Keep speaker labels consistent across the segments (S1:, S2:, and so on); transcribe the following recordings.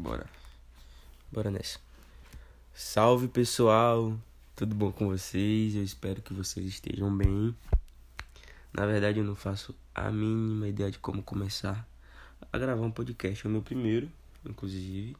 S1: bora. Bora nessa. Salve pessoal, tudo bom com vocês? Eu espero que vocês estejam bem. Na verdade, eu não faço a mínima ideia de como começar a gravar um podcast. É o meu primeiro, inclusive.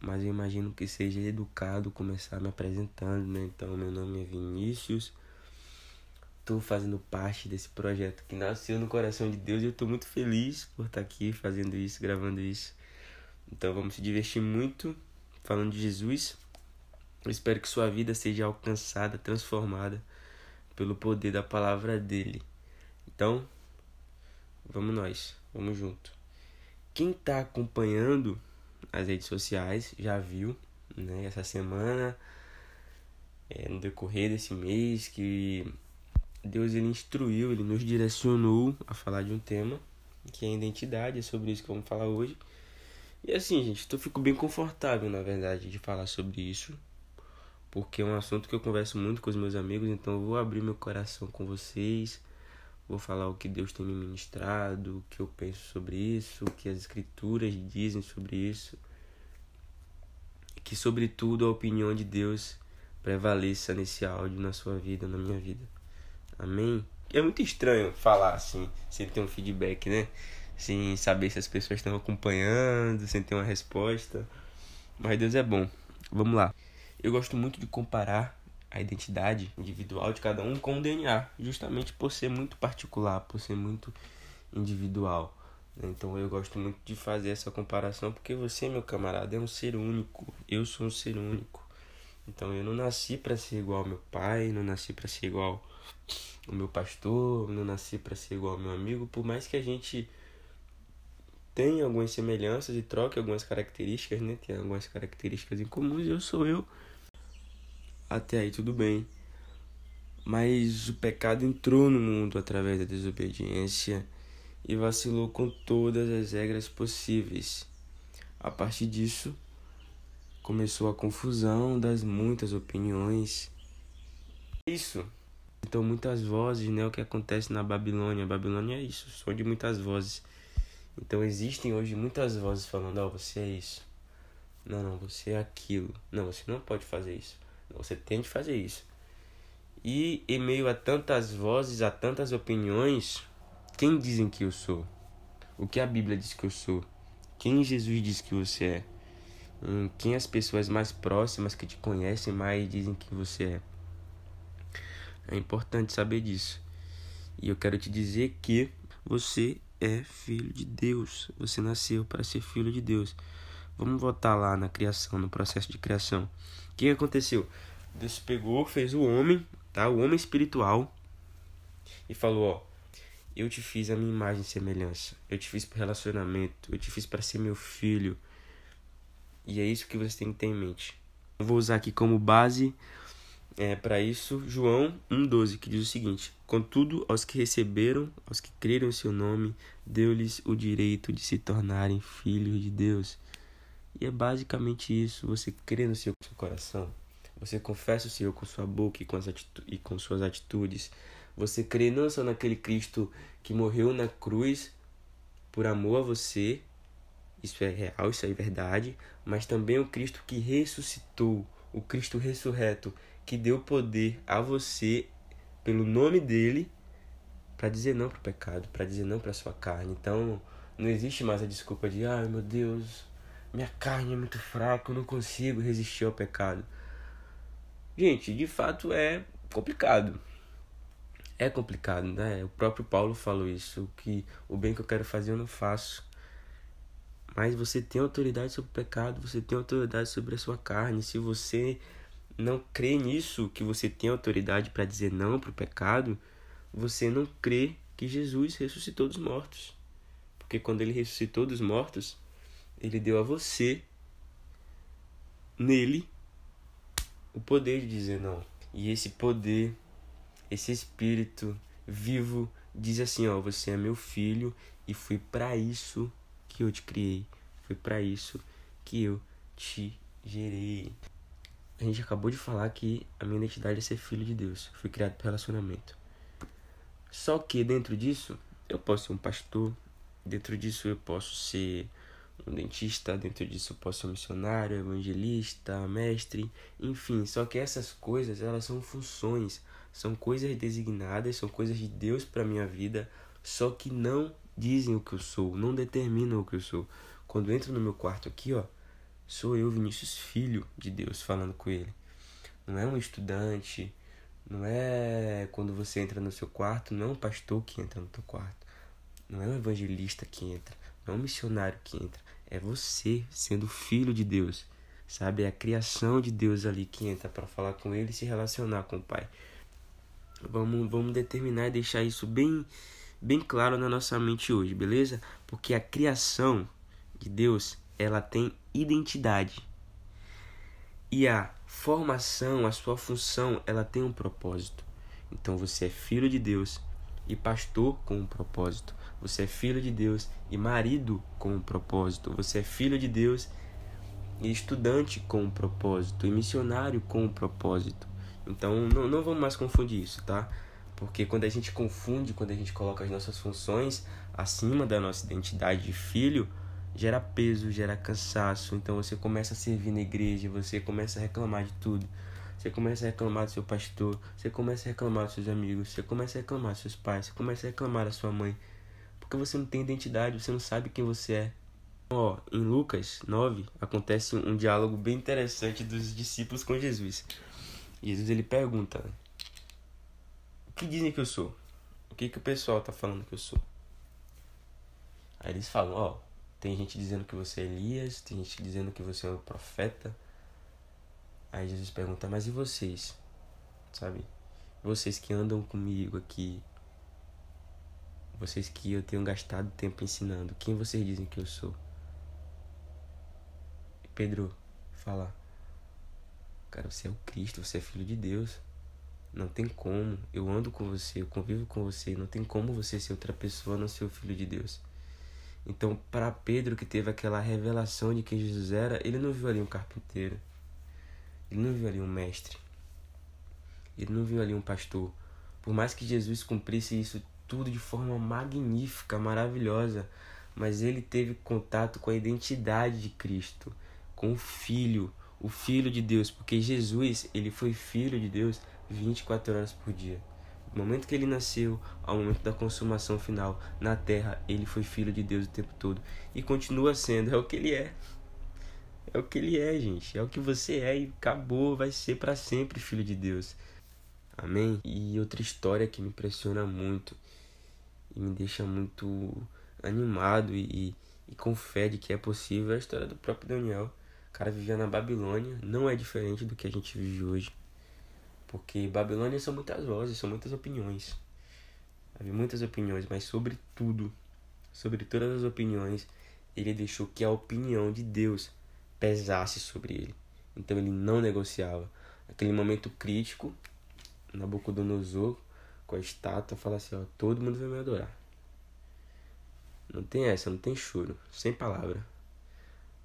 S1: Mas eu imagino que seja educado começar me apresentando, né? Então, meu nome é Vinícius. Estou fazendo parte desse projeto que nasceu no coração de Deus e eu estou muito feliz por estar aqui fazendo isso, gravando isso. Então, vamos se divertir muito falando de Jesus. Eu espero que sua vida seja alcançada, transformada pelo poder da palavra dele. Então, vamos nós, vamos junto. Quem está acompanhando as redes sociais já viu, né, essa semana, é, no decorrer desse mês, que Deus ele instruiu, ele nos direcionou a falar de um tema que é a identidade, é sobre isso que vamos falar hoje. E assim, gente, eu fico bem confortável, na verdade, de falar sobre isso, porque é um assunto que eu converso muito com os meus amigos, então eu vou abrir meu coração com vocês, vou falar o que Deus tem me ministrado, o que eu penso sobre isso, o que as escrituras dizem sobre isso, que sobretudo a opinião de Deus prevaleça nesse áudio na sua vida, na minha vida. Amém? É muito estranho falar assim, sem ter um feedback, né? Sem saber se as pessoas estão acompanhando, sem ter uma resposta. Mas Deus é bom. Vamos lá. Eu gosto muito de comparar a identidade individual de cada um com o DNA, justamente por ser muito particular, por ser muito individual. Então eu gosto muito de fazer essa comparação porque você, meu camarada, é um ser único. Eu sou um ser único. Então eu não nasci para ser igual ao meu pai, não nasci para ser igual ao meu pastor, não nasci para ser igual ao meu amigo, por mais que a gente tem algumas semelhanças e troca algumas características, né? Tem algumas características em comuns e eu sou eu. Até aí tudo bem. Mas o pecado entrou no mundo através da desobediência e vacilou com todas as regras possíveis. A partir disso, começou a confusão das muitas opiniões. Isso. Então, muitas vozes, né? O que acontece na Babilônia. A Babilônia é isso, som de muitas vozes. Então existem hoje muitas vozes falando, ó, oh, você é isso. Não, não, você é aquilo. Não, você não pode fazer isso. Você tem de fazer isso. E em meio a tantas vozes, a tantas opiniões, quem dizem que eu sou? O que a Bíblia diz que eu sou? Quem Jesus diz que você é? Hum, quem as pessoas mais próximas que te conhecem mais dizem que você é? É importante saber disso. E eu quero te dizer que você é filho de Deus. Você nasceu para ser filho de Deus. Vamos voltar lá na criação, no processo de criação. O que aconteceu? Deus pegou, fez o homem, tá? O homem espiritual e falou, ó, eu te fiz a minha imagem e semelhança. Eu te fiz para relacionamento, eu te fiz para ser meu filho. E é isso que você tem que ter em mente. Eu vou usar aqui como base é, para isso João 1,12, que diz o seguinte: Contudo, aos que receberam, aos que creram em seu nome, deu-lhes o direito de se tornarem filhos de Deus. E é basicamente isso: você crê no seu coração, você confessa o Senhor com sua boca e com, e com suas atitudes, você crê não só naquele Cristo que morreu na cruz por amor a você, isso é real, isso é verdade, mas também o Cristo que ressuscitou, o Cristo ressurreto que deu poder a você pelo nome dele para dizer não pro pecado, para dizer não para sua carne. Então, não existe mais a desculpa de, ai meu Deus, minha carne é muito fraca, eu não consigo resistir ao pecado. Gente, de fato é complicado. É complicado, né? O próprio Paulo falou isso, que o bem que eu quero fazer eu não faço. Mas você tem autoridade sobre o pecado, você tem autoridade sobre a sua carne. Se você não crê nisso, que você tem autoridade para dizer não para o pecado, você não crê que Jesus ressuscitou dos mortos. Porque quando ele ressuscitou dos mortos, ele deu a você, nele, o poder de dizer não. E esse poder, esse espírito vivo, diz assim: Ó, você é meu filho e foi para isso que eu te criei. Foi para isso que eu te gerei a gente acabou de falar que a minha identidade é ser filho de Deus. Fui criado por relacionamento. Só que dentro disso, eu posso ser um pastor, dentro disso eu posso ser um dentista, dentro disso eu posso ser um missionário, evangelista, mestre, enfim. Só que essas coisas, elas são funções, são coisas designadas, são coisas de Deus para minha vida, só que não dizem o que eu sou, não determinam o que eu sou. Quando eu entro no meu quarto aqui, ó, sou eu, Vinícius, filho de Deus, falando com ele. Não é um estudante, não é quando você entra no seu quarto, não é um pastor que entra no teu quarto, não é um evangelista que entra, não é um missionário que entra, é você sendo filho de Deus, sabe? É a criação de Deus ali que entra para falar com ele e se relacionar com o Pai. Vamos, vamos determinar e deixar isso bem, bem claro na nossa mente hoje, beleza? Porque a criação de Deus, ela tem identidade. E a formação, a sua função, ela tem um propósito. Então você é filho de Deus e pastor com um propósito. Você é filho de Deus e marido com um propósito. Você é filho de Deus e estudante com um propósito e missionário com um propósito. Então não, não vamos mais confundir isso, tá? Porque quando a gente confunde, quando a gente coloca as nossas funções acima da nossa identidade de filho, gera peso, gera cansaço. Então você começa a servir na igreja, você começa a reclamar de tudo. Você começa a reclamar do seu pastor, você começa a reclamar dos seus amigos, você começa a reclamar dos seus pais, você começa a reclamar da sua mãe. Porque você não tem identidade, você não sabe quem você é. Ó, em Lucas 9 acontece um diálogo bem interessante dos discípulos com Jesus. Jesus ele pergunta: O que dizem que eu sou? O que que o pessoal tá falando que eu sou? Aí eles falam: Ó, tem gente dizendo que você é Elias, tem gente dizendo que você é um profeta. Aí Jesus pergunta: Mas e vocês? Sabe? Vocês que andam comigo aqui, vocês que eu tenho gastado tempo ensinando, quem vocês dizem que eu sou? Pedro fala: Cara, você é o Cristo, você é filho de Deus. Não tem como. Eu ando com você, eu convivo com você. Não tem como você ser outra pessoa não ser o filho de Deus. Então, para Pedro, que teve aquela revelação de quem Jesus era, ele não viu ali um carpinteiro, ele não viu ali um mestre, ele não viu ali um pastor. Por mais que Jesus cumprisse isso tudo de forma magnífica, maravilhosa, mas ele teve contato com a identidade de Cristo, com o Filho, o Filho de Deus, porque Jesus, ele foi Filho de Deus 24 horas por dia. Do momento que ele nasceu ao momento da consumação final na terra, ele foi filho de Deus o tempo todo e continua sendo, é o que ele é. É o que ele é, gente. É o que você é e acabou, vai ser para sempre filho de Deus. Amém? E outra história que me impressiona muito e me deixa muito animado e, e com fé de que é possível é a história do próprio Daniel. O cara vivia na Babilônia, não é diferente do que a gente vive hoje. Porque Babilônia são muitas vozes, são muitas opiniões. Havia muitas opiniões, mas sobre tudo, sobre todas as opiniões, ele deixou que a opinião de Deus pesasse sobre ele. Então ele não negociava. Aquele momento crítico, Nabucodonosor, com a estátua, fala assim: ó, todo mundo vai me adorar. Não tem essa, não tem choro, sem palavra.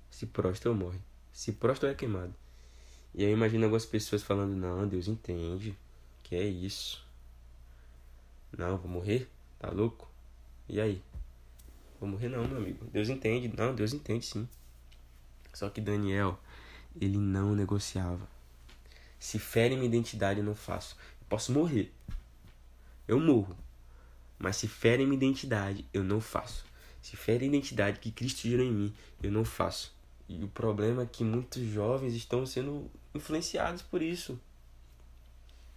S1: Se prostra ou morre. Se prostra ou é queimado. E eu imagino algumas pessoas falando, não, Deus entende. Que é isso. Não, vou morrer? Tá louco? E aí? Vou morrer não, meu amigo. Deus entende. Não, Deus entende sim. Só que Daniel, ele não negociava. Se fere minha identidade, eu não faço. Eu posso morrer. Eu morro. Mas se fere minha identidade, eu não faço. Se fere a identidade que Cristo gerou em mim, eu não faço. E o problema é que muitos jovens estão sendo influenciados por isso.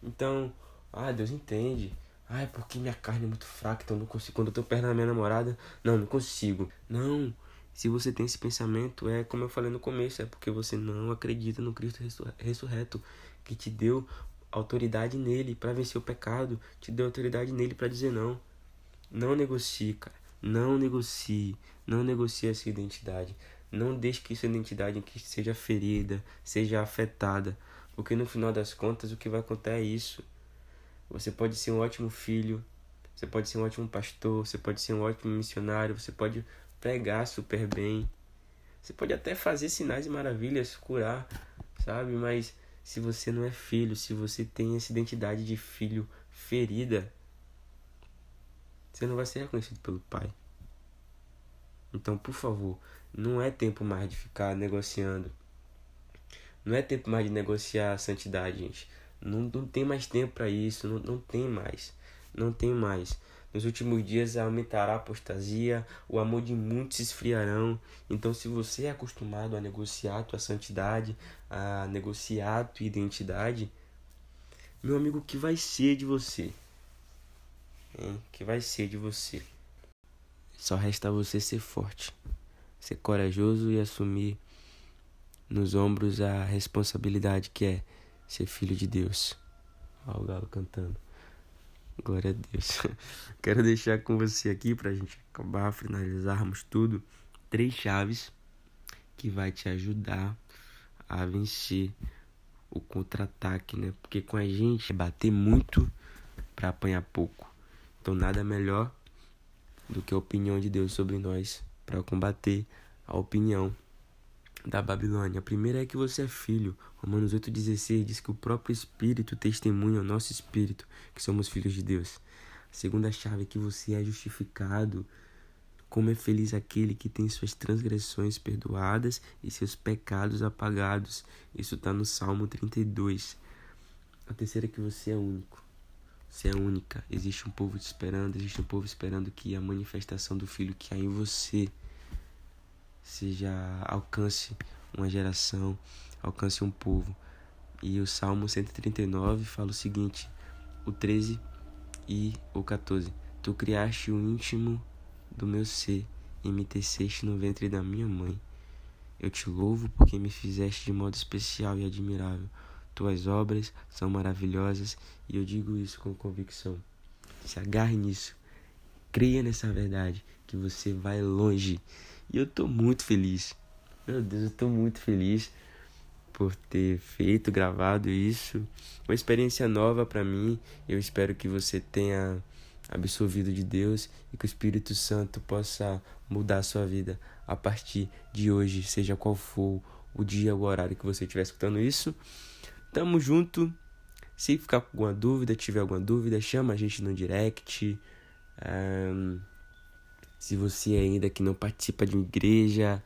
S1: Então, ah, Deus entende. Ah, é porque minha carne é muito fraca, então não consigo. Quando eu tô perto da minha namorada, não, não consigo. Não, se você tem esse pensamento, é como eu falei no começo, é porque você não acredita no Cristo ressurreto, que te deu autoridade nele para vencer o pecado, te deu autoridade nele para dizer não. Não negocie, cara. Não negocie. Não negocie essa identidade. Não deixe que sua identidade seja ferida, seja afetada, porque no final das contas o que vai contar é isso. Você pode ser um ótimo filho, você pode ser um ótimo pastor, você pode ser um ótimo missionário, você pode pregar super bem, você pode até fazer sinais e maravilhas, curar, sabe? Mas se você não é filho, se você tem essa identidade de filho ferida, você não vai ser reconhecido pelo pai. Então, por favor, Não é tempo mais de ficar negociando. Não é tempo mais de negociar a santidade, gente. Não, não tem mais tempo para isso. Não, não tem mais. Não tem mais. Nos últimos dias aumentará a apostasia, o amor de muitos se esfriarão. Então, se você é acostumado a negociar a tua santidade, a negociar a tua identidade, meu amigo, o que vai ser de você? Hein? O que vai ser de você? Só resta você ser forte, ser corajoso e assumir nos ombros a responsabilidade que é ser filho de Deus. Olha o galo cantando. Glória a Deus. Quero deixar com você aqui pra gente acabar, finalizarmos tudo, três chaves que vai te ajudar a vencer o contra-ataque, né? Porque com a gente é bater muito para apanhar pouco. Então nada melhor do que a opinião de Deus sobre nós para combater a opinião da Babilônia. A primeira é que você é filho. Romanos 8,16 diz que o próprio Espírito testemunha ao nosso Espírito que somos filhos de Deus. A segunda chave é que você é justificado. Como é feliz aquele que tem suas transgressões perdoadas e seus pecados apagados. Isso está no Salmo 32. A terceira é que você é único. Você é única. Existe um povo te esperando, existe um povo esperando que a manifestação do Filho que há em você seja alcance uma geração, alcance um povo. E o Salmo 139 fala o seguinte, o 13 e o 14. Tu criaste o íntimo do meu ser e me teceste no ventre da minha mãe. Eu te louvo porque me fizeste de modo especial e admirável. Tuas obras são maravilhosas e eu digo isso com convicção. Se agarre nisso. Creia nessa verdade que você vai longe e eu tô muito feliz. Meu Deus, eu tô muito feliz por ter feito, gravado isso. Uma experiência nova para mim. Eu espero que você tenha absorvido de Deus e que o Espírito Santo possa mudar a sua vida a partir de hoje, seja qual for o dia ou o horário que você estiver escutando isso. Tamo junto. Se ficar com alguma dúvida, tiver alguma dúvida, chama a gente no direct. Um, se você ainda que não participa de uma igreja,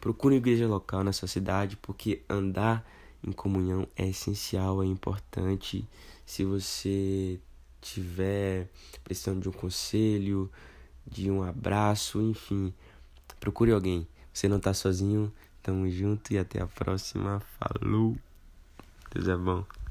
S1: procure uma igreja local na sua cidade, porque andar em comunhão é essencial, é importante. Se você tiver precisando de um conselho, de um abraço, enfim, procure alguém. Você não está sozinho. Tamo junto e até a próxima. Falou. Deus é bom.